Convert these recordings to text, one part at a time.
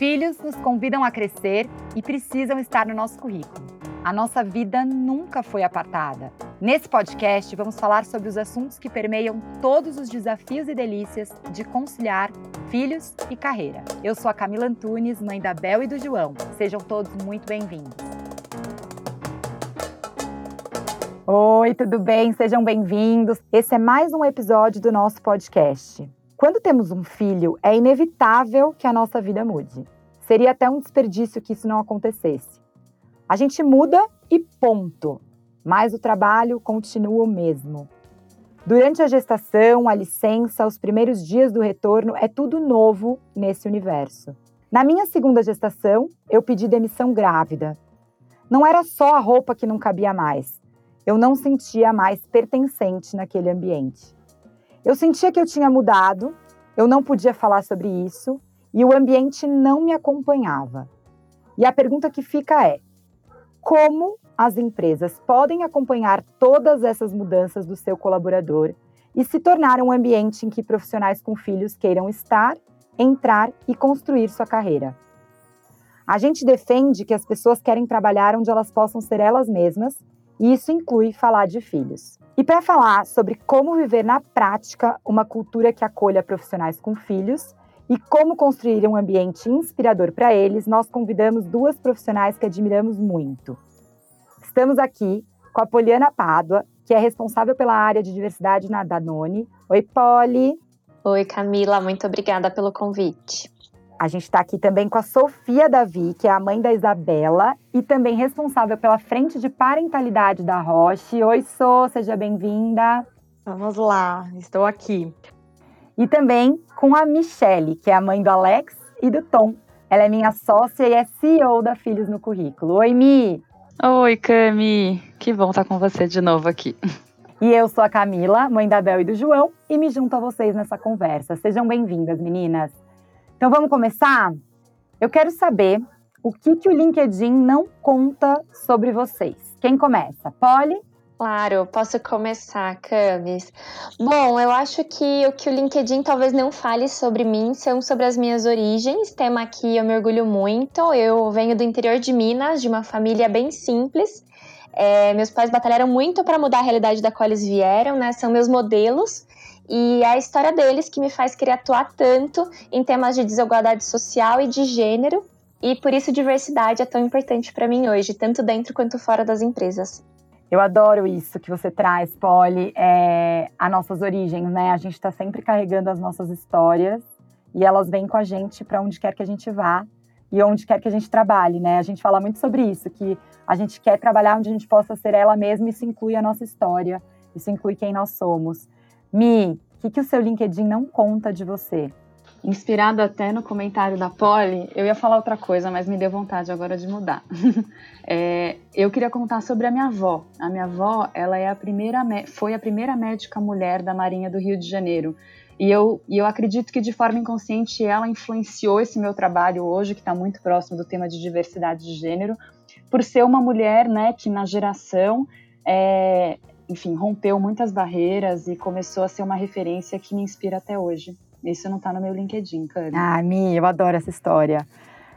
Filhos nos convidam a crescer e precisam estar no nosso currículo. A nossa vida nunca foi apartada. Nesse podcast, vamos falar sobre os assuntos que permeiam todos os desafios e delícias de conciliar filhos e carreira. Eu sou a Camila Antunes, mãe da Bel e do João. Sejam todos muito bem-vindos. Oi, tudo bem? Sejam bem-vindos. Esse é mais um episódio do nosso podcast. Quando temos um filho, é inevitável que a nossa vida mude. Seria até um desperdício que isso não acontecesse. A gente muda e ponto. Mas o trabalho continua o mesmo. Durante a gestação, a licença, os primeiros dias do retorno, é tudo novo nesse universo. Na minha segunda gestação, eu pedi demissão grávida. Não era só a roupa que não cabia mais. Eu não sentia mais pertencente naquele ambiente. Eu sentia que eu tinha mudado, eu não podia falar sobre isso e o ambiente não me acompanhava. E a pergunta que fica é: como as empresas podem acompanhar todas essas mudanças do seu colaborador e se tornar um ambiente em que profissionais com filhos queiram estar, entrar e construir sua carreira? A gente defende que as pessoas querem trabalhar onde elas possam ser elas mesmas, e isso inclui falar de filhos. E para falar sobre como viver na prática uma cultura que acolha profissionais com filhos e como construir um ambiente inspirador para eles, nós convidamos duas profissionais que admiramos muito. Estamos aqui com a Poliana Pádua, que é responsável pela área de diversidade na Danone. Oi, Poli. Oi, Camila, muito obrigada pelo convite. A gente está aqui também com a Sofia Davi, que é a mãe da Isabela e também responsável pela frente de parentalidade da Roche. Oi, Sô, seja bem-vinda. Vamos lá, estou aqui. E também com a Michele, que é a mãe do Alex e do Tom. Ela é minha sócia e é CEO da Filhos no Currículo. Oi, Mi! Oi, Cami! Que bom estar com você de novo aqui. E eu sou a Camila, mãe da Bel e do João, e me junto a vocês nessa conversa. Sejam bem-vindas, meninas. Então vamos começar? Eu quero saber o que, que o LinkedIn não conta sobre vocês. Quem começa? Polly? Claro, posso começar, Camis. Bom, eu acho que o que o LinkedIn talvez não fale sobre mim são sobre as minhas origens. Tema que eu me orgulho muito. Eu venho do interior de Minas, de uma família bem simples. É, meus pais batalharam muito para mudar a realidade da qual eles vieram, né? São meus modelos. E é a história deles que me faz querer atuar tanto em temas de desigualdade social e de gênero. E por isso diversidade é tão importante para mim hoje, tanto dentro quanto fora das empresas. Eu adoro isso que você traz, Polly, é, as nossas origens, né? A gente está sempre carregando as nossas histórias e elas vêm com a gente para onde quer que a gente vá e onde quer que a gente trabalhe, né? A gente fala muito sobre isso, que a gente quer trabalhar onde a gente possa ser ela mesma e isso inclui a nossa história, isso inclui quem nós somos. Mi, o que, que o seu LinkedIn não conta de você? Inspirado até no comentário da Polly, eu ia falar outra coisa, mas me deu vontade agora de mudar. é, eu queria contar sobre a minha avó. A minha avó, ela é a primeira, foi a primeira médica mulher da Marinha do Rio de Janeiro. E eu, e eu acredito que de forma inconsciente ela influenciou esse meu trabalho hoje, que está muito próximo do tema de diversidade de gênero, por ser uma mulher né, que na geração é, enfim, rompeu muitas barreiras e começou a ser uma referência que me inspira até hoje. Isso não está no meu LinkedIn, cara. Ah, Mi, eu adoro essa história.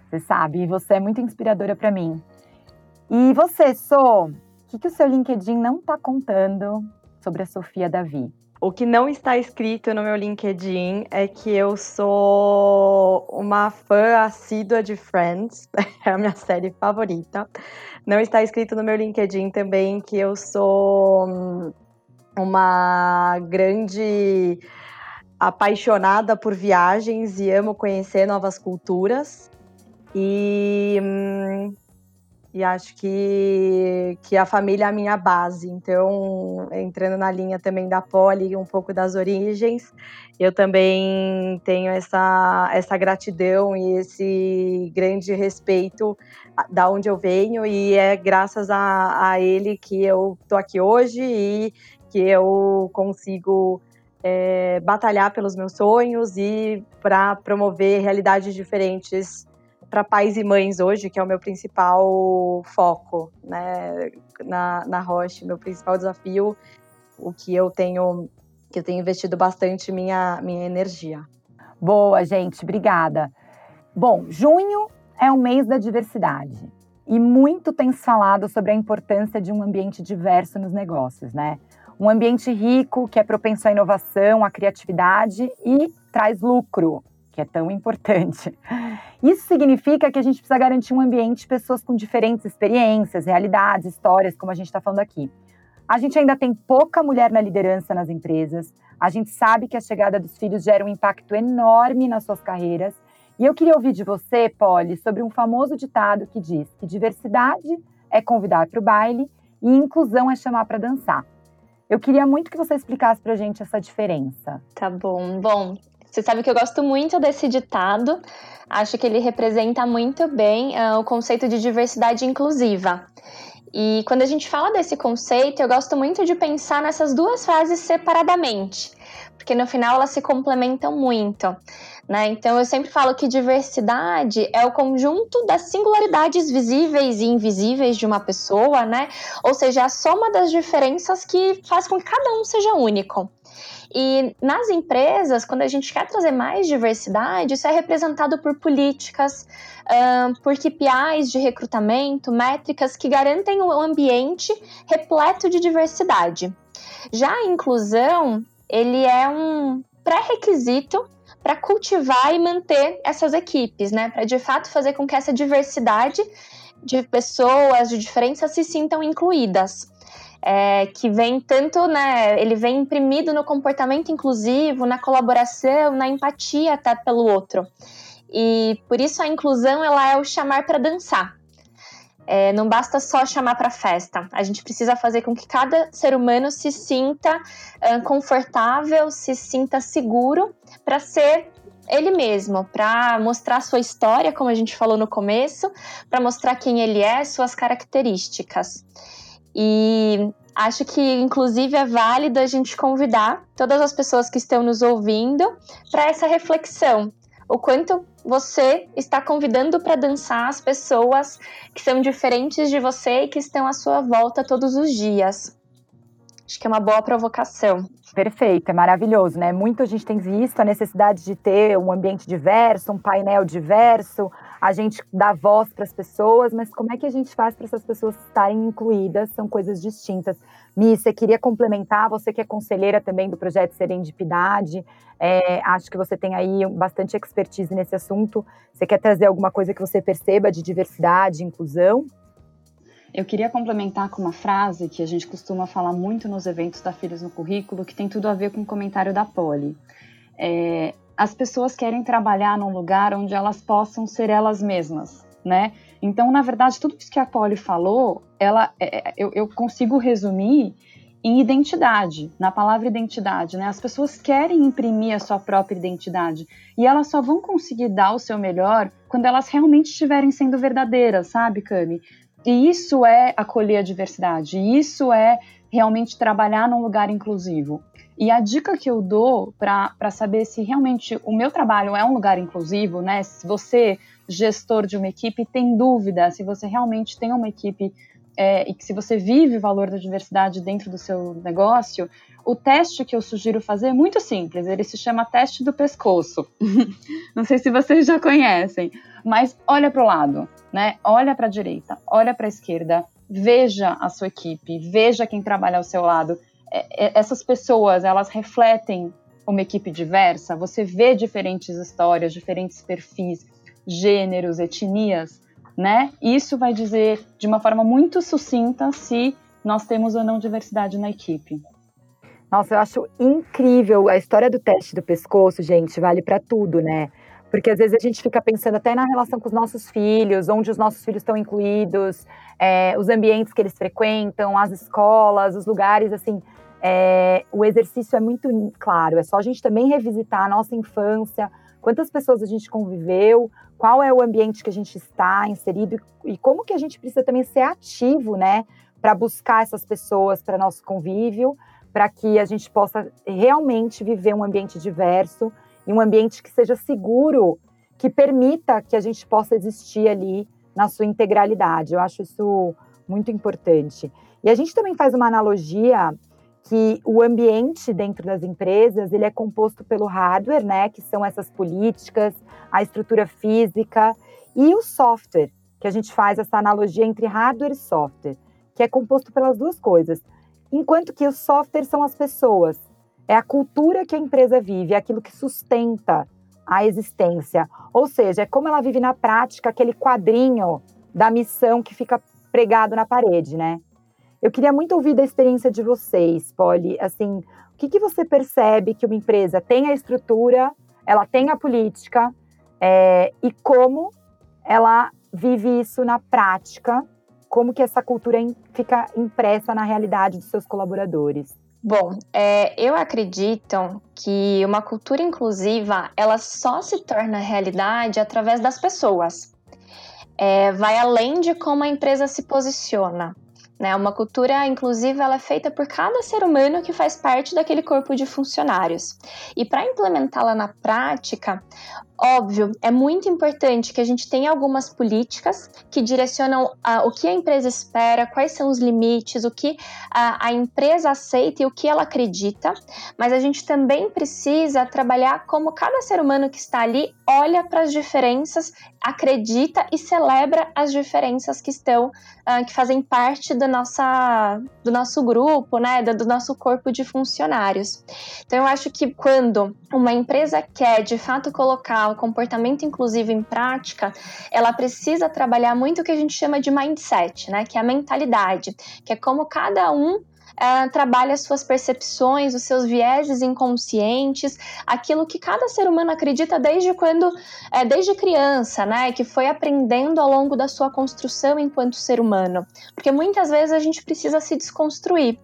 Você sabe, você é muito inspiradora para mim. E você, Sô, o que, que o seu LinkedIn não está contando sobre a Sofia Davi? O que não está escrito no meu LinkedIn é que eu sou uma fã assídua de Friends, é a minha série favorita. Não está escrito no meu LinkedIn também que eu sou hum, uma grande apaixonada por viagens e amo conhecer novas culturas. E hum, e acho que, que a família é a minha base. Então, entrando na linha também da Poli, um pouco das origens, eu também tenho essa, essa gratidão e esse grande respeito da onde eu venho, e é graças a, a ele que eu estou aqui hoje e que eu consigo é, batalhar pelos meus sonhos e para promover realidades diferentes para pais e mães hoje, que é o meu principal foco, né, na, na Roche, meu principal desafio, o que eu tenho que eu tenho investido bastante minha minha energia. Boa, gente, obrigada. Bom, junho é o mês da diversidade e muito tem se falado sobre a importância de um ambiente diverso nos negócios, né? Um ambiente rico que é propenso à inovação, à criatividade e traz lucro, que é tão importante. Isso significa que a gente precisa garantir um ambiente de pessoas com diferentes experiências, realidades, histórias, como a gente está falando aqui. A gente ainda tem pouca mulher na liderança nas empresas. A gente sabe que a chegada dos filhos gera um impacto enorme nas suas carreiras e eu queria ouvir de você, Polly, sobre um famoso ditado que diz que diversidade é convidar para o baile e inclusão é chamar para dançar. Eu queria muito que você explicasse para a gente essa diferença. Tá bom. Bom, você sabe que eu gosto muito desse ditado. Acho que ele representa muito bem uh, o conceito de diversidade inclusiva. E quando a gente fala desse conceito, eu gosto muito de pensar nessas duas fases separadamente, porque no final elas se complementam muito. Né? Então eu sempre falo que diversidade é o conjunto das singularidades visíveis e invisíveis de uma pessoa, né? Ou seja, a soma das diferenças que faz com que cada um seja único. E nas empresas, quando a gente quer trazer mais diversidade, isso é representado por políticas, uh, por KPIs de recrutamento, métricas que garantem um ambiente repleto de diversidade. Já a inclusão, ele é um pré-requisito para cultivar e manter essas equipes, né? Para de fato fazer com que essa diversidade de pessoas, de diferenças se sintam incluídas. É, que vem tanto, né? Ele vem imprimido no comportamento inclusivo, na colaboração, na empatia até pelo outro. E por isso a inclusão ela é o chamar para dançar. É, não basta só chamar para festa. A gente precisa fazer com que cada ser humano se sinta uh, confortável, se sinta seguro para ser ele mesmo, para mostrar sua história, como a gente falou no começo, para mostrar quem ele é, suas características. E acho que, inclusive, é válido a gente convidar todas as pessoas que estão nos ouvindo para essa reflexão. O quanto você está convidando para dançar as pessoas que são diferentes de você e que estão à sua volta todos os dias. Acho que é uma boa provocação. Perfeito, é maravilhoso, né? Muito a gente tem visto a necessidade de ter um ambiente diverso, um painel diverso, a gente dá voz para as pessoas, mas como é que a gente faz para essas pessoas estarem incluídas? São coisas distintas. Mi, você queria complementar, você que é conselheira também do projeto Serendipidade, é, acho que você tem aí bastante expertise nesse assunto. Você quer trazer alguma coisa que você perceba de diversidade, inclusão? Eu queria complementar com uma frase que a gente costuma falar muito nos eventos da Filhos no Currículo, que tem tudo a ver com o comentário da Poli. É, as pessoas querem trabalhar num lugar onde elas possam ser elas mesmas, né? Então, na verdade, tudo isso que a Poli falou, ela, é, é eu, eu consigo resumir em identidade, na palavra identidade, né? As pessoas querem imprimir a sua própria identidade e elas só vão conseguir dar o seu melhor quando elas realmente estiverem sendo verdadeiras, sabe, Cami? E isso é acolher a diversidade, isso é realmente trabalhar num lugar inclusivo. E a dica que eu dou para saber se realmente o meu trabalho é um lugar inclusivo, né? Se você, gestor de uma equipe, tem dúvida se você realmente tem uma equipe é, e que se você vive o valor da diversidade dentro do seu negócio, o teste que eu sugiro fazer é muito simples. Ele se chama teste do pescoço. Não sei se vocês já conhecem, mas olha para o lado, né? Olha para a direita, olha para a esquerda, veja a sua equipe, veja quem trabalha ao seu lado. É, é, essas pessoas, elas refletem uma equipe diversa. Você vê diferentes histórias, diferentes perfis, gêneros, etnias né? Isso vai dizer de uma forma muito sucinta se nós temos ou não diversidade na equipe. Nossa, eu acho incrível a história do teste do pescoço, gente, vale para tudo, né? Porque às vezes a gente fica pensando até na relação com os nossos filhos, onde os nossos filhos estão incluídos, é, os ambientes que eles frequentam, as escolas, os lugares, assim. É, o exercício é muito claro, é só a gente também revisitar a nossa infância, quantas pessoas a gente conviveu, qual é o ambiente que a gente está inserido e como que a gente precisa também ser ativo, né, para buscar essas pessoas para nosso convívio, para que a gente possa realmente viver um ambiente diverso e um ambiente que seja seguro, que permita que a gente possa existir ali na sua integralidade. Eu acho isso muito importante. E a gente também faz uma analogia que o ambiente dentro das empresas ele é composto pelo hardware, né, que são essas políticas, a estrutura física e o software, que a gente faz essa analogia entre hardware e software, que é composto pelas duas coisas. Enquanto que os softwares são as pessoas, é a cultura que a empresa vive, é aquilo que sustenta a existência. Ou seja, é como ela vive na prática aquele quadrinho da missão que fica pregado na parede, né? Eu queria muito ouvir da experiência de vocês, Polly. Assim, o que, que você percebe que uma empresa tem a estrutura, ela tem a política, é, e como ela vive isso na prática, como que essa cultura fica impressa na realidade dos seus colaboradores? Bom, é, eu acredito que uma cultura inclusiva ela só se torna realidade através das pessoas. É, vai além de como a empresa se posiciona. Né? Uma cultura inclusiva ela é feita por cada ser humano que faz parte daquele corpo de funcionários. E para implementá-la na prática, óbvio, é muito importante que a gente tenha algumas políticas que direcionam o que a empresa espera, quais são os limites, o que a, a empresa aceita e o que ela acredita, mas a gente também precisa trabalhar como cada ser humano que está ali olha para as diferenças, acredita e celebra as diferenças que estão, uh, que fazem parte da nossa, do nosso grupo, né, do nosso corpo de funcionários. Então eu acho que quando uma empresa quer de fato colocar o comportamento inclusivo em prática, ela precisa trabalhar muito o que a gente chama de mindset, né? Que é a mentalidade, que é como cada um Uh, trabalha suas percepções, os seus vieses inconscientes, aquilo que cada ser humano acredita desde quando, é, desde criança, né? Que foi aprendendo ao longo da sua construção enquanto ser humano. Porque muitas vezes a gente precisa se desconstruir.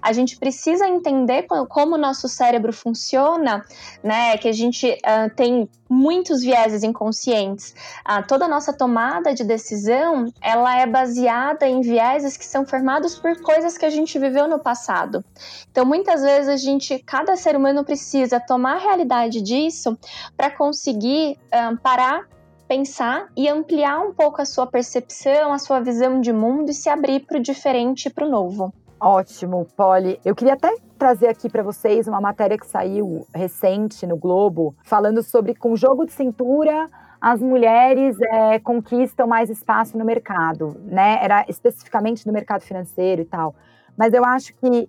A gente precisa entender como o nosso cérebro funciona, né? Que a gente uh, tem muitos vieses inconscientes. Uh, toda a nossa tomada de decisão, ela é baseada em vieses que são formados por coisas que a gente viveu no passado. Então, muitas vezes a gente, cada ser humano precisa tomar a realidade disso para conseguir uh, parar pensar e ampliar um pouco a sua percepção, a sua visão de mundo e se abrir para o diferente e para o novo. Ótimo, Polly. Eu queria até trazer aqui para vocês uma matéria que saiu recente no Globo, falando sobre com jogo de cintura as mulheres é, conquistam mais espaço no mercado, né? Era especificamente no mercado financeiro e tal. Mas eu acho que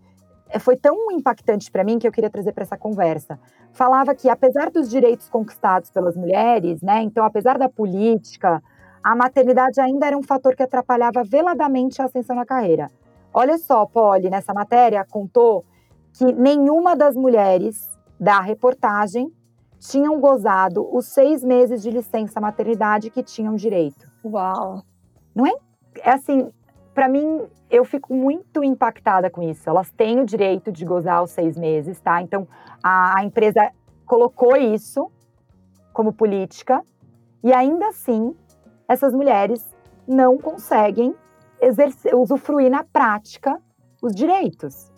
foi tão impactante para mim que eu queria trazer para essa conversa. Falava que apesar dos direitos conquistados pelas mulheres, né? Então, apesar da política, a maternidade ainda era um fator que atrapalhava veladamente a ascensão na carreira. Olha só, Polly, nessa matéria contou que nenhuma das mulheres da reportagem tinham gozado os seis meses de licença maternidade que tinham direito. Uau! Não é? É assim, para mim, eu fico muito impactada com isso. Elas têm o direito de gozar os seis meses, tá? Então, a, a empresa colocou isso como política e ainda assim, essas mulheres não conseguem exercer, usufruir na prática os direitos.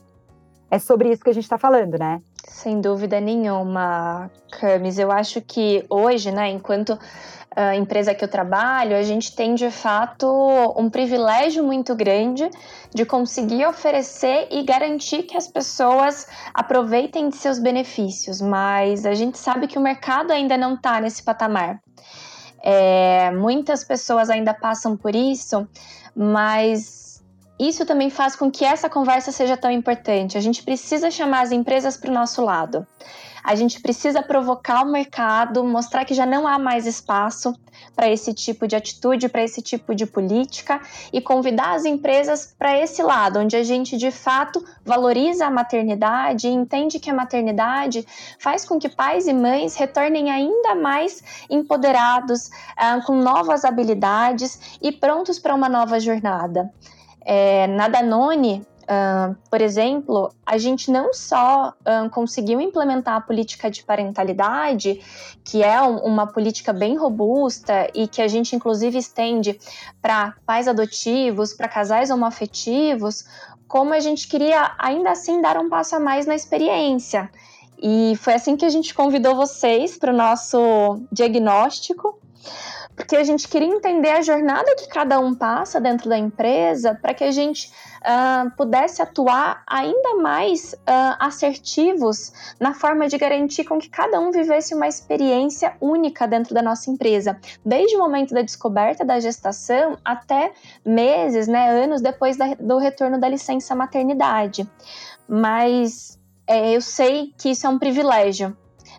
É sobre isso que a gente está falando, né? Sem dúvida nenhuma, Camis. Eu acho que hoje, né, enquanto a empresa que eu trabalho, a gente tem de fato um privilégio muito grande de conseguir oferecer e garantir que as pessoas aproveitem de seus benefícios, mas a gente sabe que o mercado ainda não está nesse patamar. É, muitas pessoas ainda passam por isso, mas isso também faz com que essa conversa seja tão importante. A gente precisa chamar as empresas para o nosso lado. A gente precisa provocar o mercado, mostrar que já não há mais espaço para esse tipo de atitude, para esse tipo de política e convidar as empresas para esse lado, onde a gente de fato valoriza a maternidade e entende que a maternidade faz com que pais e mães retornem ainda mais empoderados, uh, com novas habilidades e prontos para uma nova jornada. É, na Danone, Uh, por exemplo, a gente não só uh, conseguiu implementar a política de parentalidade, que é um, uma política bem robusta e que a gente inclusive estende para pais adotivos, para casais homoafetivos, como a gente queria ainda assim dar um passo a mais na experiência. E foi assim que a gente convidou vocês para o nosso diagnóstico Porque a gente queria entender a jornada que cada um passa dentro da empresa para que a gente uh, pudesse atuar ainda mais uh, assertivos na forma de garantir com que cada um vivesse uma experiência única dentro da nossa empresa, desde o momento da descoberta da gestação até meses, né, anos depois da, do retorno da licença maternidade. Mas é, eu sei que isso é um privilégio,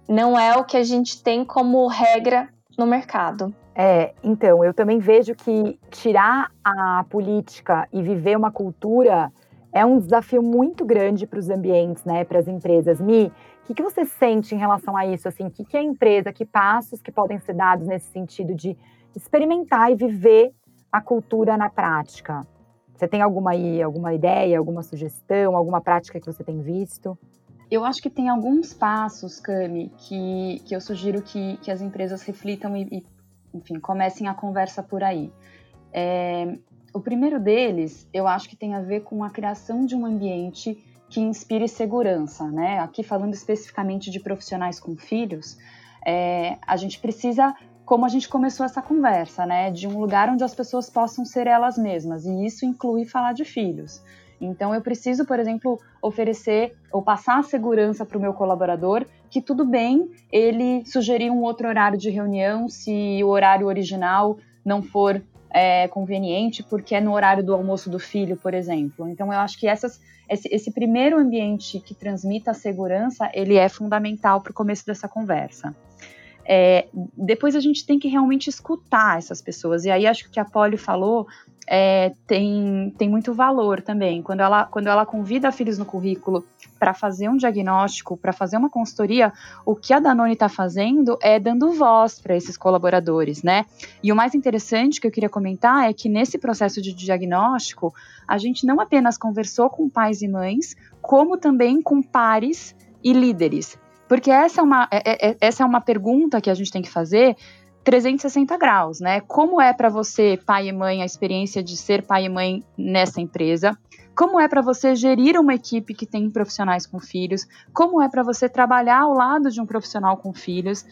não é o que a gente tem como regra no mercado. É, então, eu também vejo que tirar a política e viver uma cultura é um desafio muito grande para os ambientes, né, para as empresas. Mi, o que, que você sente em relação a isso? Assim, o que, que é a empresa, que passos que podem ser dados nesse sentido de experimentar e viver a cultura na prática? Você tem alguma, aí, alguma ideia, alguma sugestão, alguma prática que você tem visto? Eu acho que tem alguns passos, Cami, que, que eu sugiro que, que as empresas reflitam e, e enfim, comecem a conversa por aí. É, o primeiro deles, eu acho que tem a ver com a criação de um ambiente que inspire segurança, né? Aqui falando especificamente de profissionais com filhos, é, a gente precisa, como a gente começou essa conversa, né? De um lugar onde as pessoas possam ser elas mesmas, e isso inclui falar de filhos. Então, eu preciso, por exemplo, oferecer ou passar a segurança para o meu colaborador que tudo bem ele sugerir um outro horário de reunião se o horário original não for é, conveniente, porque é no horário do almoço do filho, por exemplo. Então, eu acho que essas, esse, esse primeiro ambiente que transmita a segurança, ele é fundamental para o começo dessa conversa. É, depois a gente tem que realmente escutar essas pessoas. E aí acho que o que a Polly falou é, tem, tem muito valor também. Quando ela, quando ela convida filhos no currículo para fazer um diagnóstico, para fazer uma consultoria, o que a Danone está fazendo é dando voz para esses colaboradores, né? E o mais interessante que eu queria comentar é que nesse processo de diagnóstico, a gente não apenas conversou com pais e mães, como também com pares e líderes. Porque essa é uma, é, é, é essa é uma pergunta que a gente tem que fazer 360 graus, né? Como é para você, pai e mãe, a experiência de ser pai e mãe nessa empresa? Como é para você gerir uma equipe que tem profissionais com filhos? Como é para você trabalhar ao lado de um profissional com filhos?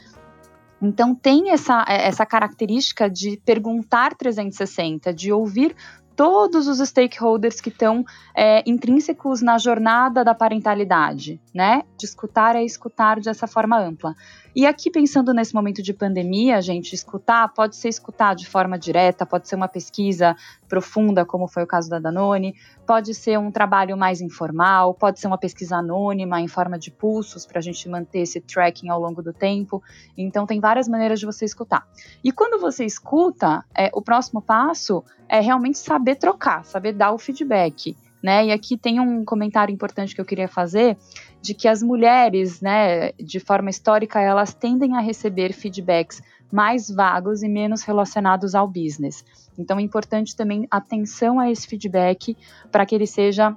Então tem essa, essa característica de perguntar 360, de ouvir todos os stakeholders que estão é, intrínsecos na jornada da parentalidade, né? De escutar é escutar dessa forma ampla. E aqui, pensando nesse momento de pandemia, gente, escutar pode ser escutar de forma direta, pode ser uma pesquisa profunda, como foi o caso da Danone, pode ser um trabalho mais informal, pode ser uma pesquisa anônima em forma de pulsos para a gente manter esse tracking ao longo do tempo. Então, tem várias maneiras de você escutar. E quando você escuta, é, o próximo passo é realmente saber trocar, saber dar o feedback. Né? E aqui tem um comentário importante que eu queria fazer de que as mulheres, né, de forma histórica, elas tendem a receber feedbacks mais vagos e menos relacionados ao business. Então é importante também atenção a esse feedback para que ele seja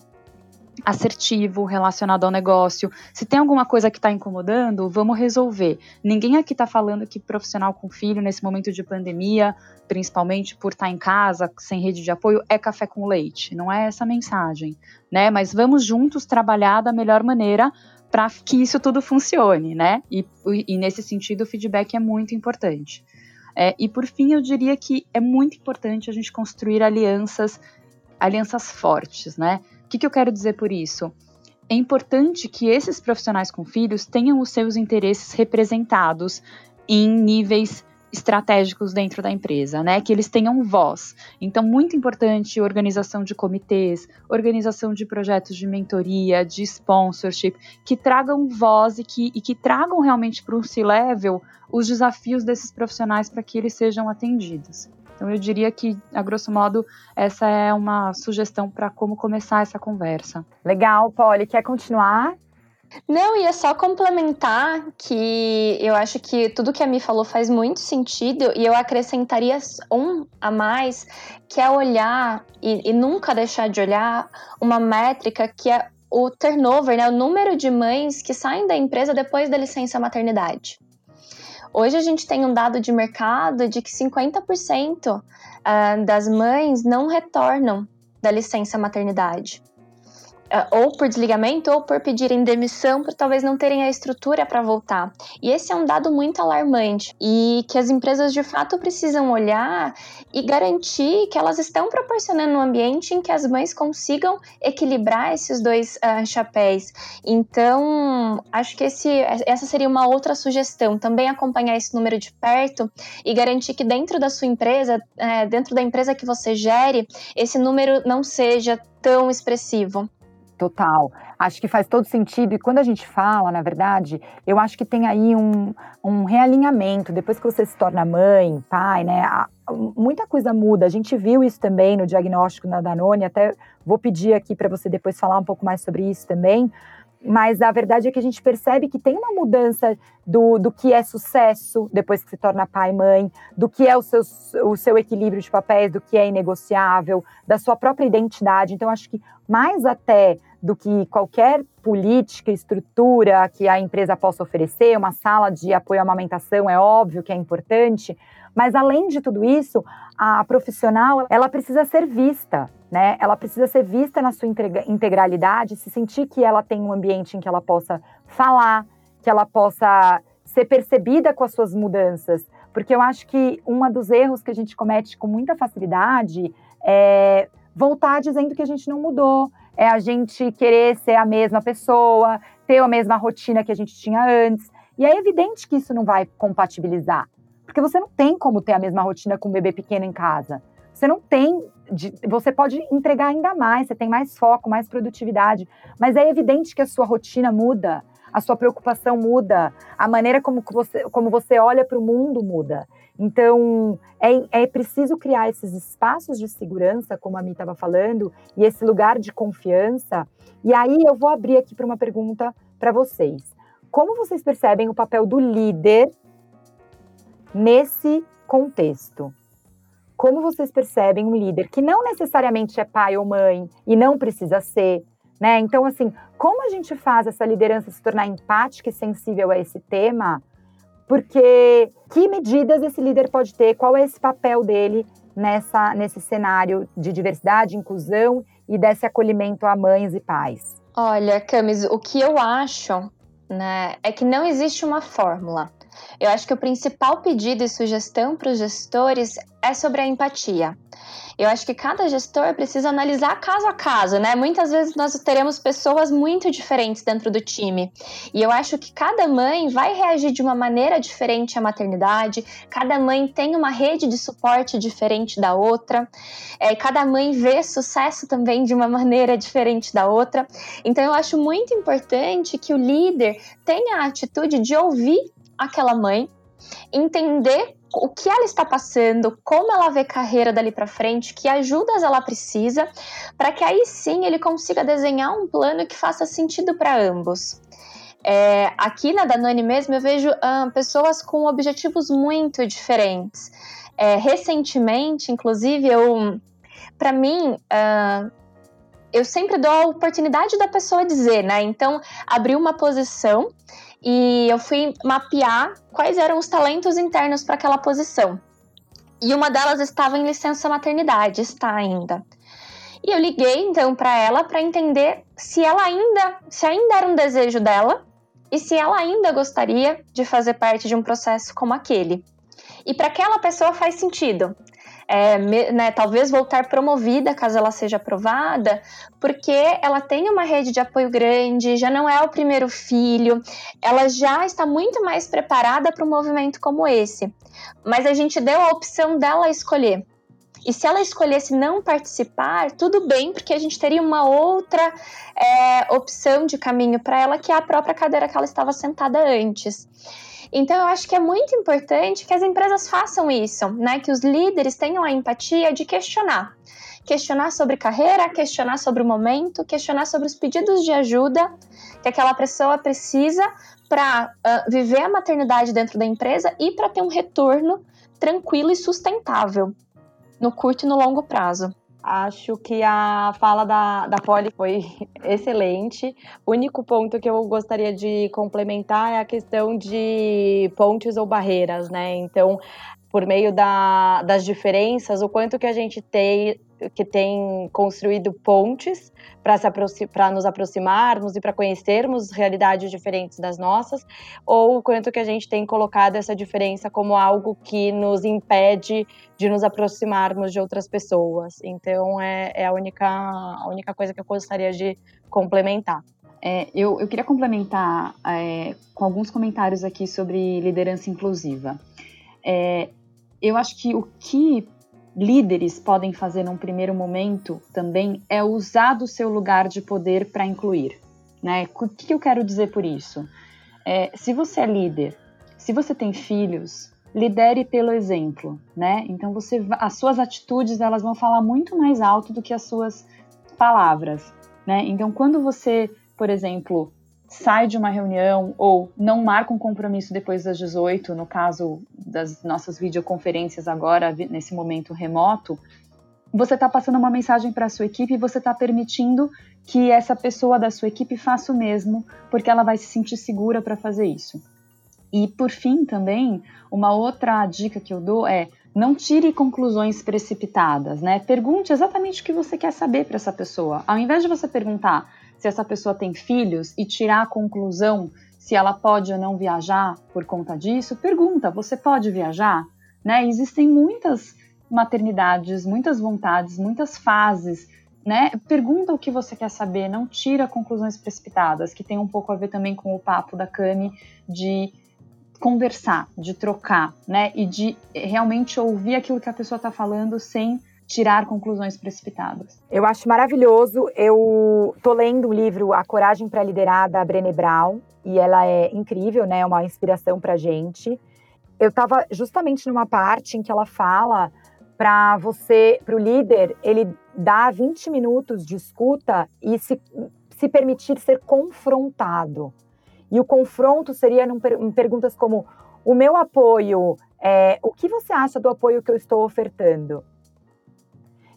assertivo, relacionado ao negócio. Se tem alguma coisa que está incomodando, vamos resolver. Ninguém aqui está falando que profissional com filho nesse momento de pandemia, principalmente por estar tá em casa, sem rede de apoio, é café com leite. Não é essa a mensagem, né? Mas vamos juntos trabalhar da melhor maneira para que isso tudo funcione, né? E, e, nesse sentido o feedback é muito importante. É, e por fim, eu diria que é muito importante a gente construir alianças, alianças fortes, né? O que, que eu quero dizer por isso? É importante que esses profissionais com filhos tenham os seus interesses representados em níveis estratégicos dentro da empresa, né? Que eles tenham voz. Então, muito importante organização de comitês, organização de projetos de mentoria, de sponsorship, que tragam voz e que, e que tragam realmente para o C-level os desafios desses profissionais para que eles sejam atendidos. Então eu diria que, a grosso modo, essa é uma sugestão para como começar essa conversa. Legal, Polly. Quer continuar? Não, ia só complementar que eu acho que tudo que a Mi falou faz muito sentido e eu acrescentaria um a mais, que é olhar e, e nunca deixar de olhar uma métrica que é o turnover, né, o número de mães que saem da empresa depois da licença maternidade. Hoje a gente tem um dado de mercado de que 50% ah, das mães não retornam da licença maternidade. Ah, ou por desligamento ou por pedirem demissão por talvez não terem a estrutura para voltar. E esse é um dado muito alarmante e que as empresas de fato precisam olhar e garantir que elas estão proporcionando um ambiente em que as mães consigam equilibrar esses dois uh, chapéus. Então, acho que esse, essa seria uma outra sugestão, também acompanhar esse número de perto e garantir que dentro da sua empresa, é, dentro da empresa que você gere, esse número não seja tão expressivo. Total. Acho que faz todo sentido. E quando a gente fala, na verdade, eu acho que tem aí um, um realinhamento. Depois que você se torna mãe, pai, né? A, muita coisa muda. A gente viu isso também no diagnóstico na Danone. Até vou pedir aqui para você depois falar um pouco mais sobre isso também. Mas a verdade é que a gente percebe que tem uma mudança do, do que é sucesso depois que se torna pai e mãe, do que é o seu, o seu equilíbrio de papéis, do que é inegociável, da sua própria identidade. Então, acho que mais até do que qualquer política, estrutura que a empresa possa oferecer, uma sala de apoio à amamentação é óbvio que é importante, mas além de tudo isso, a profissional ela precisa ser vista, né? Ela precisa ser vista na sua integralidade, se sentir que ela tem um ambiente em que ela possa falar, que ela possa ser percebida com as suas mudanças, porque eu acho que um dos erros que a gente comete com muita facilidade é voltar dizendo que a gente não mudou, é a gente querer ser a mesma pessoa, ter a mesma rotina que a gente tinha antes. E é evidente que isso não vai compatibilizar, porque você não tem como ter a mesma rotina com um bebê pequeno em casa. Você não tem, você pode entregar ainda mais, você tem mais foco, mais produtividade, mas é evidente que a sua rotina muda, a sua preocupação muda, a maneira como você, como você olha para o mundo muda. Então, é, é preciso criar esses espaços de segurança, como a Mi estava falando, e esse lugar de confiança. E aí eu vou abrir aqui para uma pergunta para vocês. Como vocês percebem o papel do líder nesse contexto? Como vocês percebem um líder que não necessariamente é pai ou mãe e não precisa ser, né? Então, assim, como a gente faz essa liderança se tornar empática e sensível a esse tema? Porque que medidas esse líder pode ter? Qual é esse papel dele nessa, nesse cenário de diversidade, inclusão e desse acolhimento a mães e pais? Olha, Camis, o que eu acho né, é que não existe uma fórmula. Eu acho que o principal pedido e sugestão para os gestores é sobre a empatia. Eu acho que cada gestor precisa analisar caso a caso, né? Muitas vezes nós teremos pessoas muito diferentes dentro do time. E eu acho que cada mãe vai reagir de uma maneira diferente à maternidade, cada mãe tem uma rede de suporte diferente da outra, é, cada mãe vê sucesso também de uma maneira diferente da outra. Então eu acho muito importante que o líder tenha a atitude de ouvir aquela mãe, entender o que ela está passando, como ela vê carreira dali para frente, que ajudas ela precisa, para que aí sim ele consiga desenhar um plano que faça sentido para ambos. É, aqui na Danone mesmo eu vejo ah, pessoas com objetivos muito diferentes. É, recentemente, inclusive, eu, para mim, uh, eu sempre dou a oportunidade da pessoa dizer, né? Então, abri uma posição e eu fui mapear quais eram os talentos internos para aquela posição. E uma delas estava em licença maternidade, está ainda. E eu liguei então para ela para entender se ela ainda, se ainda era um desejo dela e se ela ainda gostaria de fazer parte de um processo como aquele. E para aquela pessoa faz sentido é, né, talvez voltar promovida caso ela seja aprovada, porque ela tem uma rede de apoio grande, já não é o primeiro filho, ela já está muito mais preparada para um movimento como esse. Mas a gente deu a opção dela escolher. E se ela escolhesse não participar, tudo bem, porque a gente teria uma outra é, opção de caminho para ela, que é a própria cadeira que ela estava sentada antes. Então, eu acho que é muito importante que as empresas façam isso, né? Que os líderes tenham a empatia de questionar. Questionar sobre carreira, questionar sobre o momento, questionar sobre os pedidos de ajuda que aquela pessoa precisa para uh, viver a maternidade dentro da empresa e para ter um retorno tranquilo e sustentável no curto e no longo prazo. Acho que a fala da, da Polly foi excelente. O único ponto que eu gostaria de complementar é a questão de pontes ou barreiras, né? Então, por meio da, das diferenças, o quanto que a gente tem, que tem construído pontes para nos aproximarmos e para conhecermos realidades diferentes das nossas, ou o quanto que a gente tem colocado essa diferença como algo que nos impede de nos aproximarmos de outras pessoas. Então é, é a, única, a única coisa que eu gostaria de complementar. É, eu, eu, queria complementar é, com alguns comentários aqui sobre liderança inclusiva. É, eu acho que o que líderes podem fazer num primeiro momento também é usar do seu lugar de poder para incluir. Né? O que eu quero dizer por isso? É, se você é líder, se você tem filhos, lidere pelo exemplo, né? Então você, as suas atitudes elas vão falar muito mais alto do que as suas palavras, né? Então quando você, por exemplo, sai de uma reunião ou não marca um compromisso depois das 18, no caso das nossas videoconferências agora, nesse momento remoto, você está passando uma mensagem para a sua equipe e você está permitindo que essa pessoa da sua equipe faça o mesmo, porque ela vai se sentir segura para fazer isso. E por fim, também, uma outra dica que eu dou é não tire conclusões precipitadas, né? Pergunte exatamente o que você quer saber para essa pessoa. Ao invés de você perguntar se essa pessoa tem filhos e tirar a conclusão se ela pode ou não viajar por conta disso, pergunta: você pode viajar? Né? Existem muitas maternidades, muitas vontades, muitas fases. Né? Pergunta o que você quer saber, não tira conclusões precipitadas, que tem um pouco a ver também com o papo da Cami de conversar, de trocar, né? E de realmente ouvir aquilo que a pessoa está falando sem tirar conclusões precipitadas. Eu acho maravilhoso. Eu tô lendo o livro A Coragem para Liderar da Brené Brown e ela é incrível, né? É uma inspiração para gente. Eu estava justamente numa parte em que ela fala para você, para o líder, ele dar 20 minutos de escuta e se, se permitir ser confrontado. E o confronto seria em perguntas como: o meu apoio, é, o que você acha do apoio que eu estou ofertando?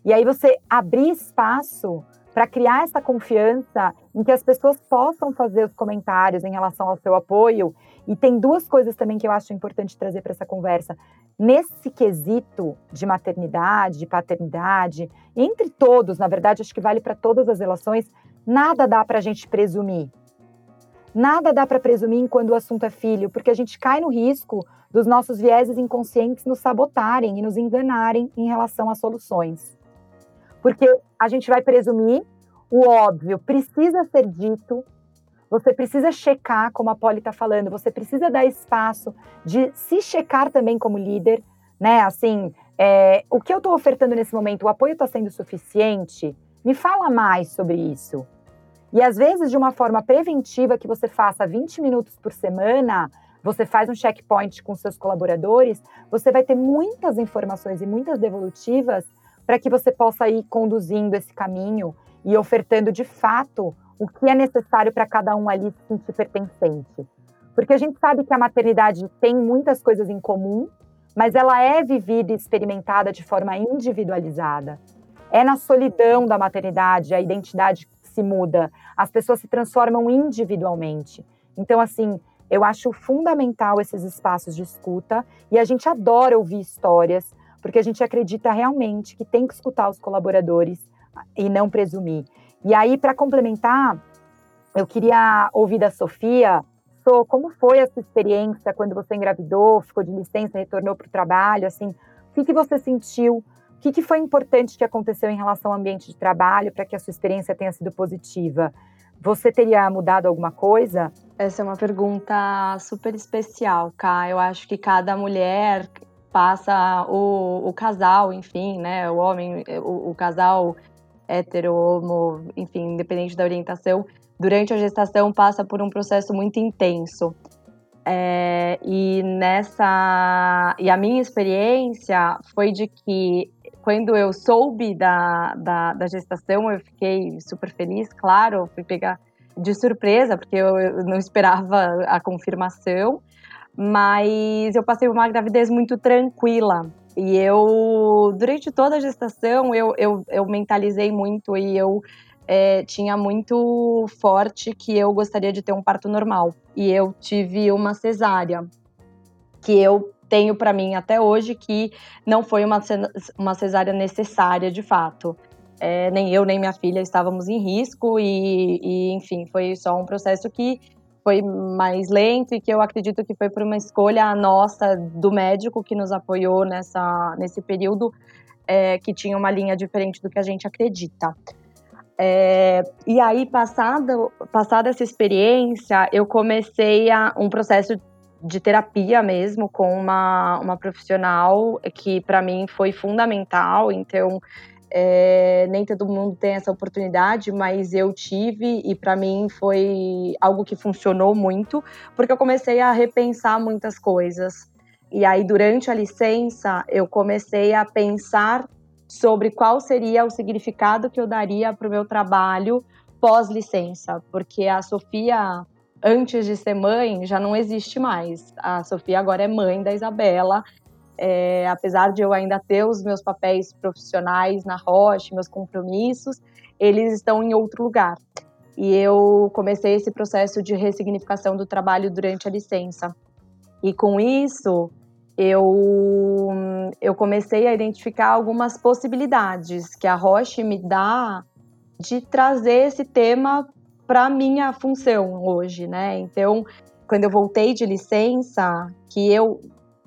E aí você abrir espaço para criar essa confiança em que as pessoas possam fazer os comentários em relação ao seu apoio. E tem duas coisas também que eu acho importante trazer para essa conversa. Nesse quesito de maternidade, de paternidade, entre todos, na verdade, acho que vale para todas as relações, nada dá para a gente presumir. Nada dá para presumir quando o assunto é filho, porque a gente cai no risco dos nossos vieses inconscientes nos sabotarem e nos enganarem em relação às soluções. Porque a gente vai presumir o óbvio, precisa ser dito, você precisa checar, como a Polly está falando, você precisa dar espaço de se checar também como líder, né? Assim, é, o que eu estou ofertando nesse momento, o apoio está sendo suficiente? Me fala mais sobre isso. E às vezes, de uma forma preventiva, que você faça 20 minutos por semana, você faz um checkpoint com seus colaboradores, você vai ter muitas informações e muitas devolutivas para que você possa ir conduzindo esse caminho e ofertando de fato o que é necessário para cada um ali se sentir pertencente. Porque a gente sabe que a maternidade tem muitas coisas em comum, mas ela é vivida e experimentada de forma individualizada. É na solidão da maternidade a identidade se muda, as pessoas se transformam individualmente. Então, assim, eu acho fundamental esses espaços de escuta e a gente adora ouvir histórias, porque a gente acredita realmente que tem que escutar os colaboradores e não presumir. E aí, para complementar, eu queria ouvir da Sofia, So, como foi a sua experiência quando você engravidou, ficou de licença, retornou para o trabalho, assim, o que, que você sentiu? O que, que foi importante que aconteceu em relação ao ambiente de trabalho para que a sua experiência tenha sido positiva? Você teria mudado alguma coisa? Essa é uma pergunta super especial, Cá. Eu acho que cada mulher passa o, o casal, enfim, né, o homem, o, o casal hétero, homo, enfim, independente da orientação, durante a gestação passa por um processo muito intenso. É, e nessa e a minha experiência foi de que quando eu soube da, da, da gestação eu fiquei super feliz, claro, fui pegar de surpresa porque eu, eu não esperava a confirmação mas eu passei uma gravidez muito tranquila. E eu, durante toda a gestação, eu, eu, eu mentalizei muito e eu é, tinha muito forte que eu gostaria de ter um parto normal. E eu tive uma cesárea, que eu tenho para mim até hoje que não foi uma, uma cesárea necessária de fato. É, nem eu nem minha filha estávamos em risco e, e, enfim, foi só um processo que foi mais lento e que eu acredito que foi por uma escolha nossa do médico que nos apoiou nessa, nesse período é, que tinha uma linha diferente do que a gente acredita. É, e aí, passada, passada essa experiência, eu comecei a, um processo de terapia mesmo com uma, uma profissional que para mim foi fundamental. Então, é, nem todo mundo tem essa oportunidade, mas eu tive e para mim foi algo que funcionou muito, porque eu comecei a repensar muitas coisas. E aí, durante a licença, eu comecei a pensar sobre qual seria o significado que eu daria para o meu trabalho pós-licença, porque a Sofia, antes de ser mãe, já não existe mais. A Sofia agora é mãe da Isabela. É, apesar de eu ainda ter os meus papéis profissionais na Roche, meus compromissos, eles estão em outro lugar. E eu comecei esse processo de ressignificação do trabalho durante a licença. E com isso, eu, eu comecei a identificar algumas possibilidades que a Roche me dá de trazer esse tema para minha função hoje, né? Então, quando eu voltei de licença, que eu,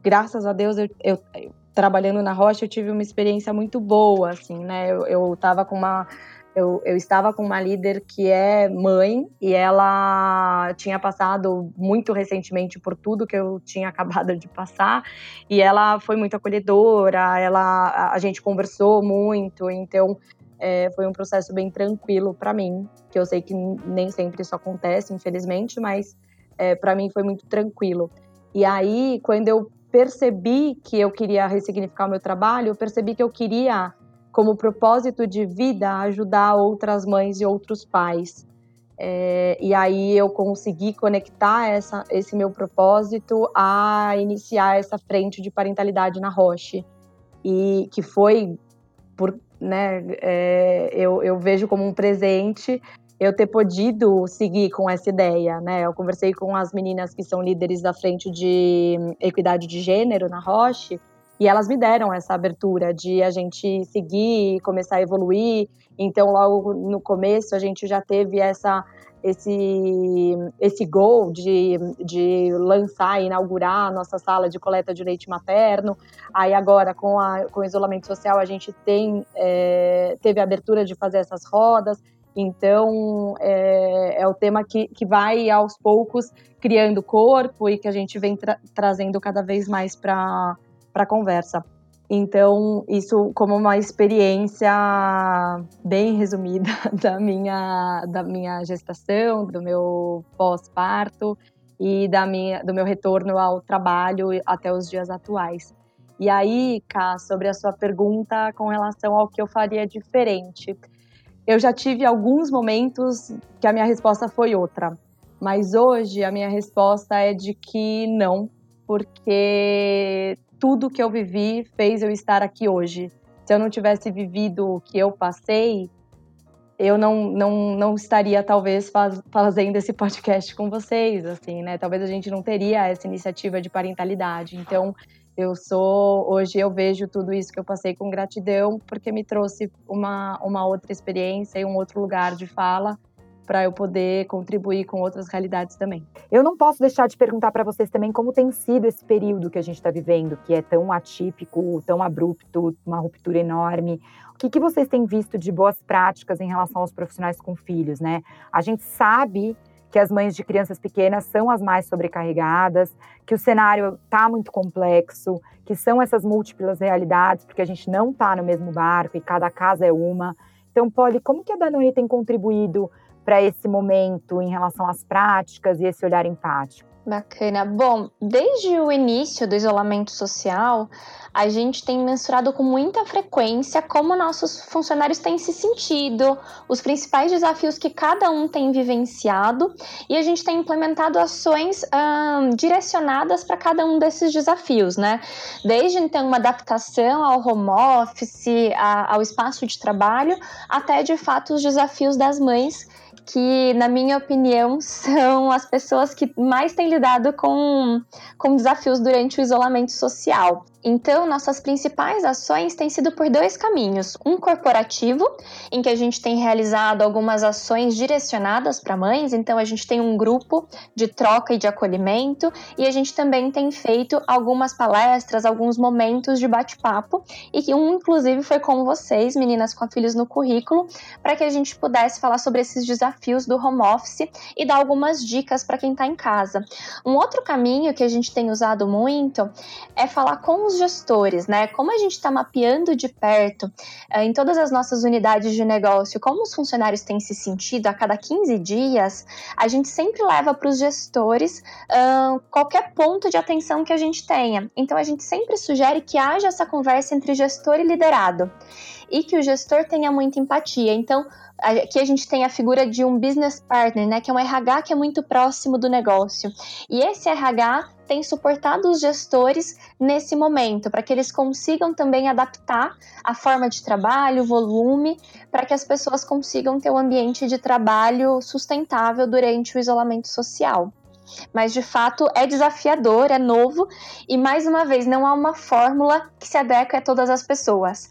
graças a Deus, eu, eu, eu trabalhando na Roche, eu tive uma experiência muito boa, assim, né? Eu, eu com uma eu, eu estava com uma líder que é mãe e ela tinha passado muito recentemente por tudo que eu tinha acabado de passar e ela foi muito acolhedora, ela, a gente conversou muito, então é, foi um processo bem tranquilo para mim, que eu sei que nem sempre isso acontece, infelizmente, mas é, para mim foi muito tranquilo. E aí, quando eu percebi que eu queria ressignificar o meu trabalho, eu percebi que eu queria como propósito de vida ajudar outras mães e outros pais. É, e aí eu consegui conectar essa, esse meu propósito a iniciar essa frente de parentalidade na Roche. E que foi, por, né, é, eu, eu vejo como um presente eu ter podido seguir com essa ideia, né? Eu conversei com as meninas que são líderes da frente de equidade de gênero na Roche, e elas me deram essa abertura de a gente seguir, começar a evoluir. Então, logo no começo, a gente já teve essa, esse, esse gol de, de lançar e inaugurar a nossa sala de coleta de leite materno. Aí agora, com, a, com o isolamento social, a gente tem, é, teve a abertura de fazer essas rodas. Então, é, é, o tema que, que vai aos poucos criando corpo e que a gente vem tra trazendo cada vez mais para a conversa. Então, isso como uma experiência bem resumida da minha, da minha gestação, do meu pós-parto e da minha, do meu retorno ao trabalho até os dias atuais. E aí, Ká, sobre a sua pergunta com relação ao que eu faria diferente. Eu já tive alguns momentos que a minha resposta foi outra, mas hoje a minha resposta é de que não, porque tudo que eu vivi fez eu estar aqui hoje. Se eu não tivesse vivido o que eu passei, eu não, não, não estaria talvez faz, fazendo esse podcast com vocês, assim, né? Talvez a gente não teria essa iniciativa de parentalidade. Então, eu sou hoje eu vejo tudo isso que eu passei com gratidão porque me trouxe uma, uma outra experiência e um outro lugar de fala para eu poder contribuir com outras realidades também. Eu não posso deixar de perguntar para vocês também como tem sido esse período que a gente está vivendo, que é tão atípico, tão abrupto, uma ruptura enorme. O que, que vocês têm visto de boas práticas em relação aos profissionais com filhos, né? A gente sabe que as mães de crianças pequenas são as mais sobrecarregadas, que o cenário está muito complexo, que são essas múltiplas realidades, porque a gente não está no mesmo barco e cada casa é uma. Então, Polly, como que a Danone tem contribuído para esse momento em relação às práticas e esse olhar empático? Bacana. Bom, desde o início do isolamento social, a gente tem mensurado com muita frequência como nossos funcionários têm se sentido, os principais desafios que cada um tem vivenciado, e a gente tem implementado ações hum, direcionadas para cada um desses desafios, né? Desde então, uma adaptação ao home office, a, ao espaço de trabalho, até de fato os desafios das mães que, na minha opinião, são as pessoas que mais têm lidado com, com desafios durante o isolamento social. Então, nossas principais ações têm sido por dois caminhos: um corporativo, em que a gente tem realizado algumas ações direcionadas para mães, então a gente tem um grupo de troca e de acolhimento, e a gente também tem feito algumas palestras, alguns momentos de bate-papo, e que um, inclusive, foi com vocês, meninas com filhos no currículo, para que a gente pudesse falar sobre esses desafios do home office e dar algumas dicas para quem está em casa. Um outro caminho que a gente tem usado muito é falar com os gestores, né? Como a gente está mapeando de perto uh, em todas as nossas unidades de negócio, como os funcionários têm se sentido a cada 15 dias, a gente sempre leva para os gestores qualquer ponto de atenção que a gente tenha. Então a gente sempre sugere que haja essa conversa entre gestor e liderado e que o gestor tenha muita empatia. Então, aqui a gente tem a figura de um business partner, né, que é um RH que é muito próximo do negócio. E esse RH tem suportado os gestores nesse momento, para que eles consigam também adaptar a forma de trabalho, o volume, para que as pessoas consigam ter um ambiente de trabalho sustentável durante o isolamento social. Mas de fato é desafiador, é novo e mais uma vez não há uma fórmula que se adeque a todas as pessoas.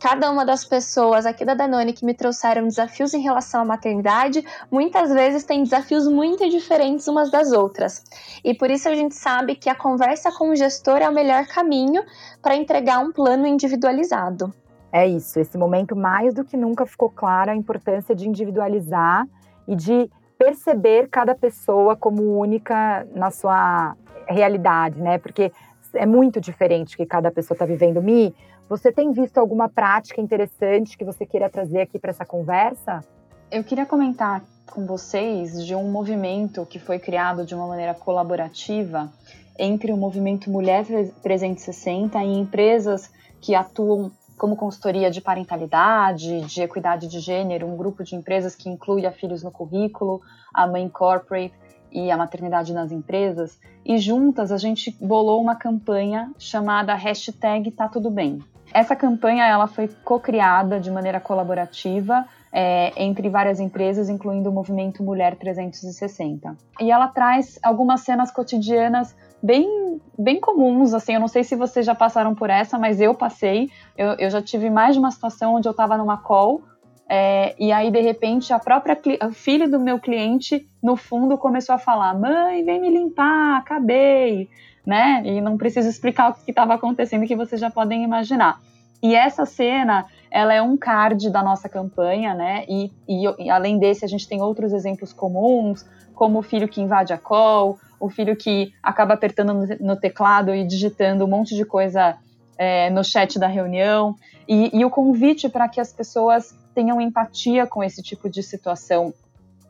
Cada uma das pessoas aqui da Danone que me trouxeram desafios em relação à maternidade, muitas vezes tem desafios muito diferentes umas das outras. E por isso a gente sabe que a conversa com o gestor é o melhor caminho para entregar um plano individualizado. É isso, esse momento mais do que nunca ficou clara a importância de individualizar e de perceber cada pessoa como única na sua realidade, né? Porque é muito diferente que cada pessoa está vivendo. Mi, você tem visto alguma prática interessante que você queira trazer aqui para essa conversa? Eu queria comentar com vocês de um movimento que foi criado de uma maneira colaborativa entre o movimento Mulher 360 e empresas que atuam como consultoria de parentalidade, de equidade de gênero, um grupo de empresas que inclui a Filhos no Currículo, a Mãe Corporate e a Maternidade nas Empresas. E juntas a gente bolou uma campanha chamada hashtag Tá Tudo Bem. Essa campanha ela foi co-criada de maneira colaborativa é, entre várias empresas, incluindo o movimento Mulher 360. E ela traz algumas cenas cotidianas bem, bem comuns, assim, eu não sei se vocês já passaram por essa, mas eu passei, eu, eu já tive mais de uma situação onde eu estava numa call, é, e aí, de repente, a própria filha do meu cliente, no fundo, começou a falar: Mãe, vem me limpar, acabei né? E não preciso explicar o que estava acontecendo, que vocês já podem imaginar. E essa cena, ela é um card da nossa campanha, né? E, e, e, além desse, a gente tem outros exemplos comuns, como o filho que invade a call, o filho que acaba apertando no, no teclado e digitando um monte de coisa é, no chat da reunião, e, e o convite para que as pessoas tenham empatia com esse tipo de situação,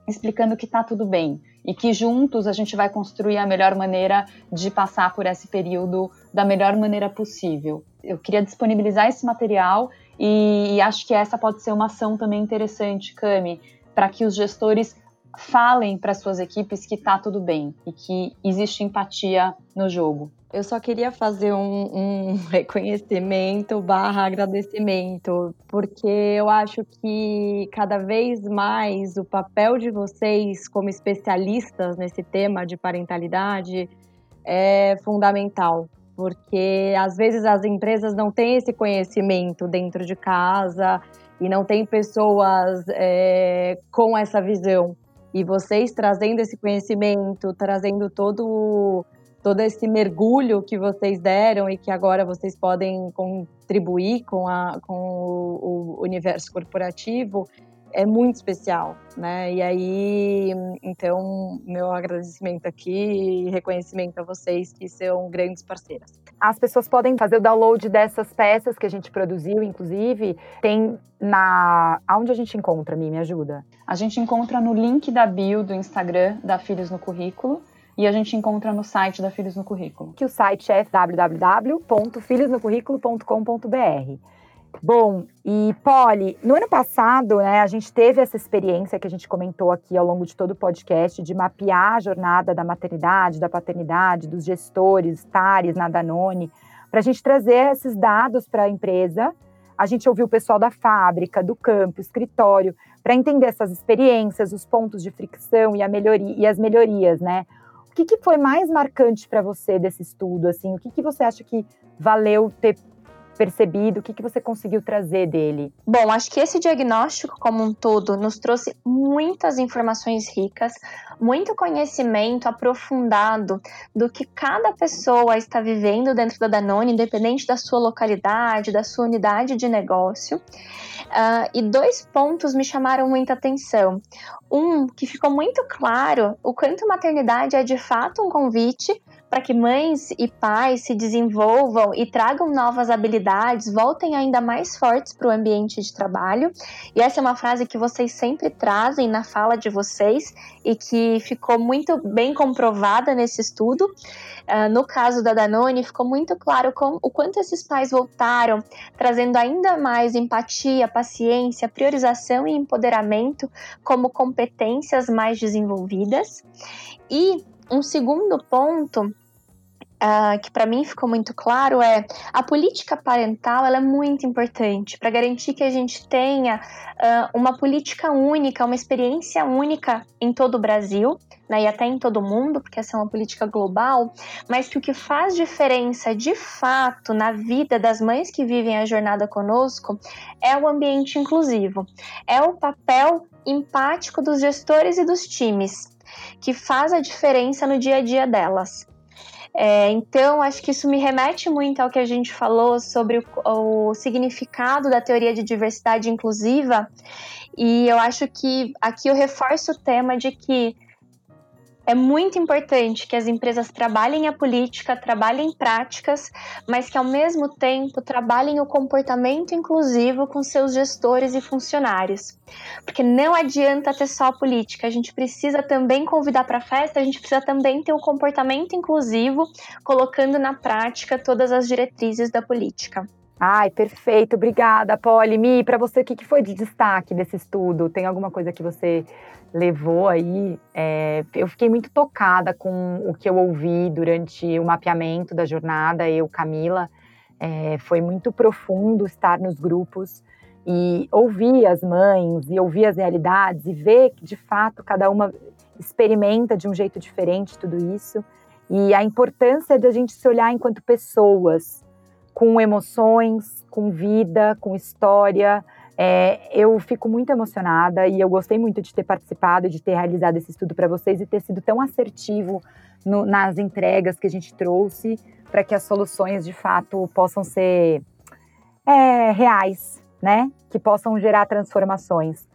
explicando que está tudo bem, e que juntos a gente vai construir a melhor maneira de passar por esse período da melhor maneira possível. Eu queria disponibilizar esse material e, acho que essa pode ser uma ação também interessante, Cami, para que os gestores falem para suas equipes que está tudo bem e que existe empatia no jogo. Eu só queria fazer um, um reconhecimento barra agradecimento, porque eu acho que cada vez mais o papel de vocês como especialistas nesse tema de parentalidade é fundamental, porque às vezes as empresas não têm esse conhecimento dentro de casa e não tem pessoas é, com essa visão. E vocês trazendo esse conhecimento, trazendo todo todo esse mergulho que vocês deram e que agora vocês podem contribuir com, a, com o, o universo corporativo é muito especial, né? E aí, então, meu agradecimento aqui e reconhecimento a vocês que são grandes parceiras. As pessoas podem fazer o download dessas peças que a gente produziu, inclusive, tem na aonde a gente encontra, Mi, me ajuda. A gente encontra no link da bio do Instagram da Filhos no Currículo e a gente encontra no site da Filhos no Currículo. Que o site é www.filhosnocurriculo.com.br. Bom, e Polly, no ano passado, né, a gente teve essa experiência que a gente comentou aqui ao longo de todo o podcast de mapear a jornada da maternidade, da paternidade, dos gestores, tares na Danone, para a gente trazer esses dados para a empresa a gente ouviu o pessoal da fábrica, do campo, escritório, para entender essas experiências, os pontos de fricção e, melhoria, e as melhorias, né? O que, que foi mais marcante para você desse estudo? Assim, o que, que você acha que valeu ter percebido? O que, que você conseguiu trazer dele? Bom, acho que esse diagnóstico como um todo nos trouxe muitas informações ricas, muito conhecimento aprofundado do que cada pessoa está vivendo dentro da Danone, independente da sua localidade, da sua unidade de negócio. Uh, e dois pontos me chamaram muita atenção. Um, que ficou muito claro o quanto maternidade é de fato um convite para que mães e pais se desenvolvam e tragam novas habilidades, voltem ainda mais fortes para o ambiente de trabalho. E essa é uma frase que vocês sempre trazem na fala de vocês e que ficou muito bem comprovada nesse estudo. Uh, no caso da Danone, ficou muito claro com, o quanto esses pais voltaram, trazendo ainda mais empatia, paciência, priorização e empoderamento como competências mais desenvolvidas. E um segundo ponto Uh, que para mim ficou muito claro é a política parental ela é muito importante para garantir que a gente tenha uh, uma política única, uma experiência única em todo o Brasil né, e até em todo o mundo, porque essa é uma política global, mas que o que faz diferença de fato na vida das mães que vivem a jornada conosco é o ambiente inclusivo, é o papel empático dos gestores e dos times que faz a diferença no dia a dia delas. É, então, acho que isso me remete muito ao que a gente falou sobre o, o significado da teoria de diversidade inclusiva, e eu acho que aqui eu reforço o tema de que é muito importante que as empresas trabalhem a política, trabalhem práticas, mas que ao mesmo tempo trabalhem o comportamento inclusivo com seus gestores e funcionários. Porque não adianta ter só a política, a gente precisa também convidar para a festa, a gente precisa também ter um comportamento inclusivo, colocando na prática todas as diretrizes da política. Ai, perfeito. Obrigada, Polly. Mi, para você, o que foi de destaque desse estudo? Tem alguma coisa que você levou aí? É, eu fiquei muito tocada com o que eu ouvi durante o mapeamento da jornada, eu, Camila. É, foi muito profundo estar nos grupos e ouvir as mães e ouvir as realidades e ver que, de fato, cada uma experimenta de um jeito diferente tudo isso. E a importância de a gente se olhar enquanto pessoas, com emoções, com vida, com história. É, eu fico muito emocionada e eu gostei muito de ter participado, de ter realizado esse estudo para vocês e ter sido tão assertivo no, nas entregas que a gente trouxe para que as soluções de fato possam ser é, reais, né? Que possam gerar transformações.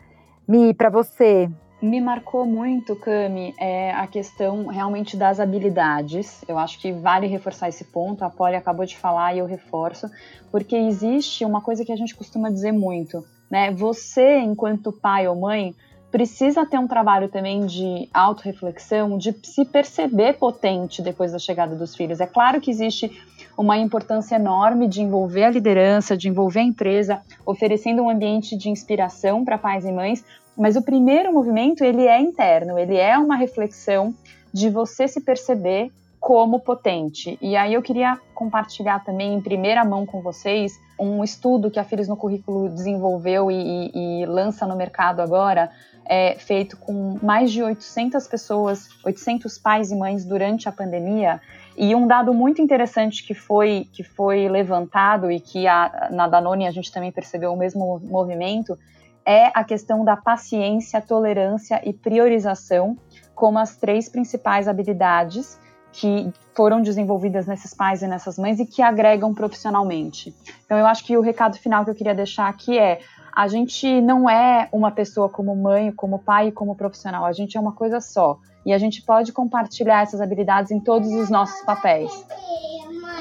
Mi, para você, me marcou muito, Cami, é a questão realmente das habilidades. Eu acho que vale reforçar esse ponto. A Polly acabou de falar e eu reforço, porque existe uma coisa que a gente costuma dizer muito, né? Você, enquanto pai ou mãe, precisa ter um trabalho também de autorreflexão, de se perceber potente depois da chegada dos filhos. É claro que existe uma importância enorme de envolver a liderança, de envolver a empresa, oferecendo um ambiente de inspiração para pais e mães, mas o primeiro movimento, ele é interno, ele é uma reflexão de você se perceber como potente. E aí eu queria compartilhar também em primeira mão com vocês um estudo que a Filhos no Currículo desenvolveu e, e, e lança no mercado agora, é, feito com mais de 800 pessoas, 800 pais e mães durante a pandemia. E um dado muito interessante que foi, que foi levantado e que a, na Danone a gente também percebeu o mesmo movimento, é a questão da paciência, tolerância e priorização como as três principais habilidades que foram desenvolvidas nesses pais e nessas mães e que agregam profissionalmente. Então, eu acho que o recado final que eu queria deixar aqui é: a gente não é uma pessoa como mãe, como pai e como profissional, a gente é uma coisa só. E a gente pode compartilhar essas habilidades em todos os nossos papéis.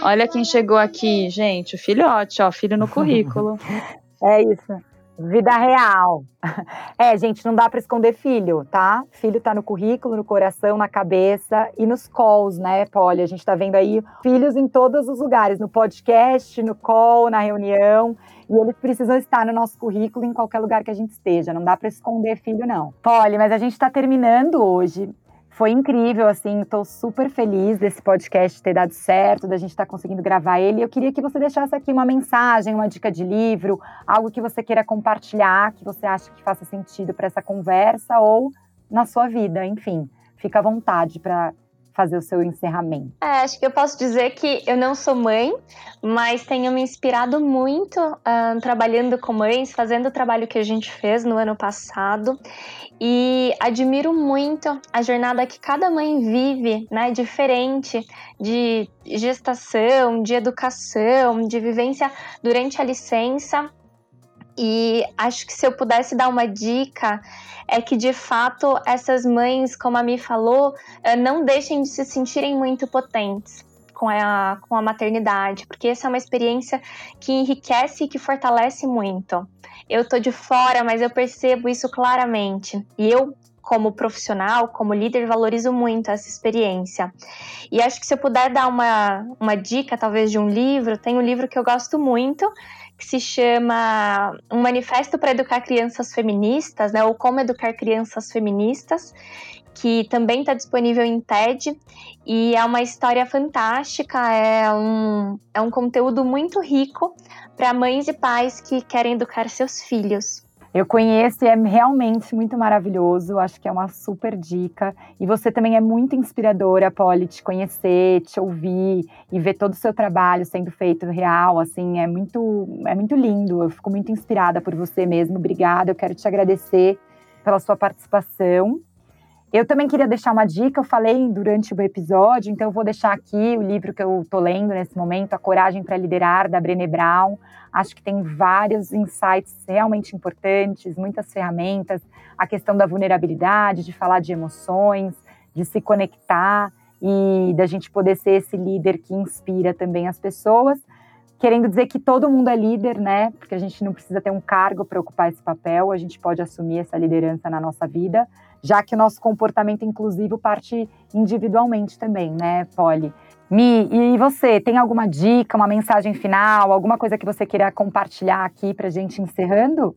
Olha quem chegou aqui, gente, o filhote, ó, filho no currículo. É isso. Vida real. É, gente, não dá para esconder filho, tá? Filho tá no currículo, no coração, na cabeça e nos calls, né, Polly? A gente tá vendo aí filhos em todos os lugares, no podcast, no call, na reunião. E eles precisam estar no nosso currículo em qualquer lugar que a gente esteja. Não dá para esconder filho, não. Polly, mas a gente está terminando hoje foi incrível, assim, estou super feliz desse podcast ter dado certo, da gente estar tá conseguindo gravar ele. Eu queria que você deixasse aqui uma mensagem, uma dica de livro, algo que você queira compartilhar, que você acha que faça sentido para essa conversa ou na sua vida, enfim. Fica à vontade para fazer o seu encerramento? É, acho que eu posso dizer que eu não sou mãe, mas tenho me inspirado muito uh, trabalhando com mães, fazendo o trabalho que a gente fez no ano passado. E admiro muito a jornada que cada mãe vive, né? Diferente de gestação, de educação, de vivência durante a licença e acho que se eu pudesse dar uma dica, é que de fato essas mães, como a Mi falou, eh, não deixem de se sentirem muito potentes com a, com a maternidade, porque essa é uma experiência que enriquece e que fortalece muito. Eu tô de fora, mas eu percebo isso claramente. E eu como profissional, como líder, valorizo muito essa experiência. E acho que se eu puder dar uma, uma dica, talvez, de um livro, tem um livro que eu gosto muito, que se chama Um Manifesto para Educar Crianças Feministas, né, ou Como Educar Crianças Feministas, que também está disponível em TED e é uma história fantástica, é um, é um conteúdo muito rico para mães e pais que querem educar seus filhos. Eu conheço e é realmente muito maravilhoso. Acho que é uma super dica. E você também é muito inspiradora, Polly, te conhecer, te ouvir e ver todo o seu trabalho sendo feito real. Assim, é muito, é muito lindo. Eu fico muito inspirada por você mesmo. Obrigada. Eu quero te agradecer pela sua participação. Eu também queria deixar uma dica, eu falei durante o episódio, então eu vou deixar aqui o livro que eu estou lendo nesse momento, A Coragem para Liderar, da Brené Brown. Acho que tem vários insights realmente importantes, muitas ferramentas, a questão da vulnerabilidade, de falar de emoções, de se conectar e da gente poder ser esse líder que inspira também as pessoas. Querendo dizer que todo mundo é líder, né? Porque a gente não precisa ter um cargo para ocupar esse papel, a gente pode assumir essa liderança na nossa vida já que o nosso comportamento inclusivo parte individualmente também, né, Polly? Mi, e você, tem alguma dica, uma mensagem final, alguma coisa que você queira compartilhar aqui para gente encerrando?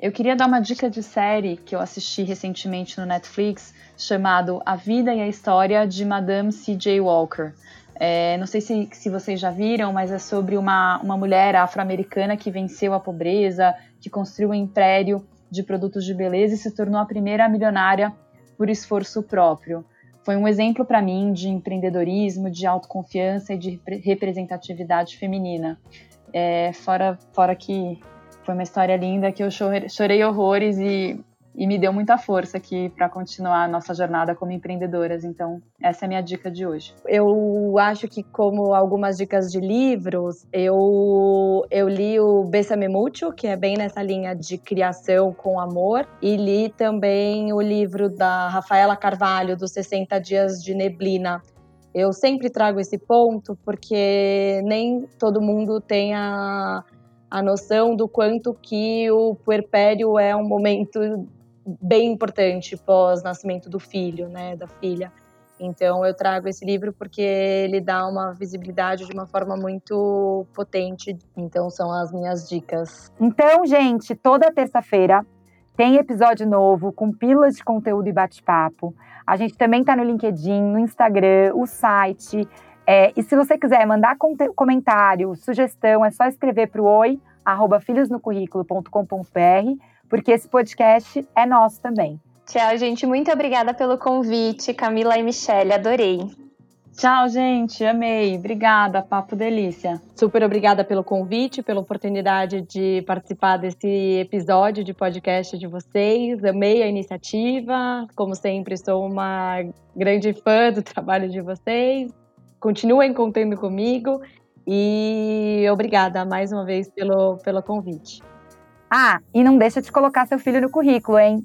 Eu queria dar uma dica de série que eu assisti recentemente no Netflix, chamado A Vida e a História de Madame C.J. Walker. É, não sei se, se vocês já viram, mas é sobre uma, uma mulher afro-americana que venceu a pobreza, que construiu um império de produtos de beleza e se tornou a primeira milionária por esforço próprio. Foi um exemplo para mim de empreendedorismo, de autoconfiança e de representatividade feminina. É, fora, fora que foi uma história linda que eu chorei, horrores e e me deu muita força aqui para continuar a nossa jornada como empreendedoras. Então, essa é a minha dica de hoje. Eu acho que, como algumas dicas de livros, eu, eu li o Bessame Mucho, que é bem nessa linha de criação com amor, e li também o livro da Rafaela Carvalho, dos 60 Dias de Neblina. Eu sempre trago esse ponto porque nem todo mundo tem a, a noção do quanto que o puerpério é um momento bem importante pós-nascimento do filho, né, da filha. Então eu trago esse livro porque ele dá uma visibilidade de uma forma muito potente. Então são as minhas dicas. Então, gente, toda terça-feira tem episódio novo com pilas de conteúdo e bate-papo. A gente também está no LinkedIn, no Instagram, o site. É, e se você quiser mandar comentário, sugestão, é só escrever para o oi, arroba porque esse podcast é nosso também. Tchau, gente. Muito obrigada pelo convite, Camila e Michelle. Adorei. Tchau, gente. Amei. Obrigada. Papo delícia. Super obrigada pelo convite, pela oportunidade de participar desse episódio de podcast de vocês. Amei a iniciativa. Como sempre, sou uma grande fã do trabalho de vocês. Continuem contando comigo. E obrigada mais uma vez pelo, pelo convite. Ah, e não deixa de colocar seu filho no currículo, hein?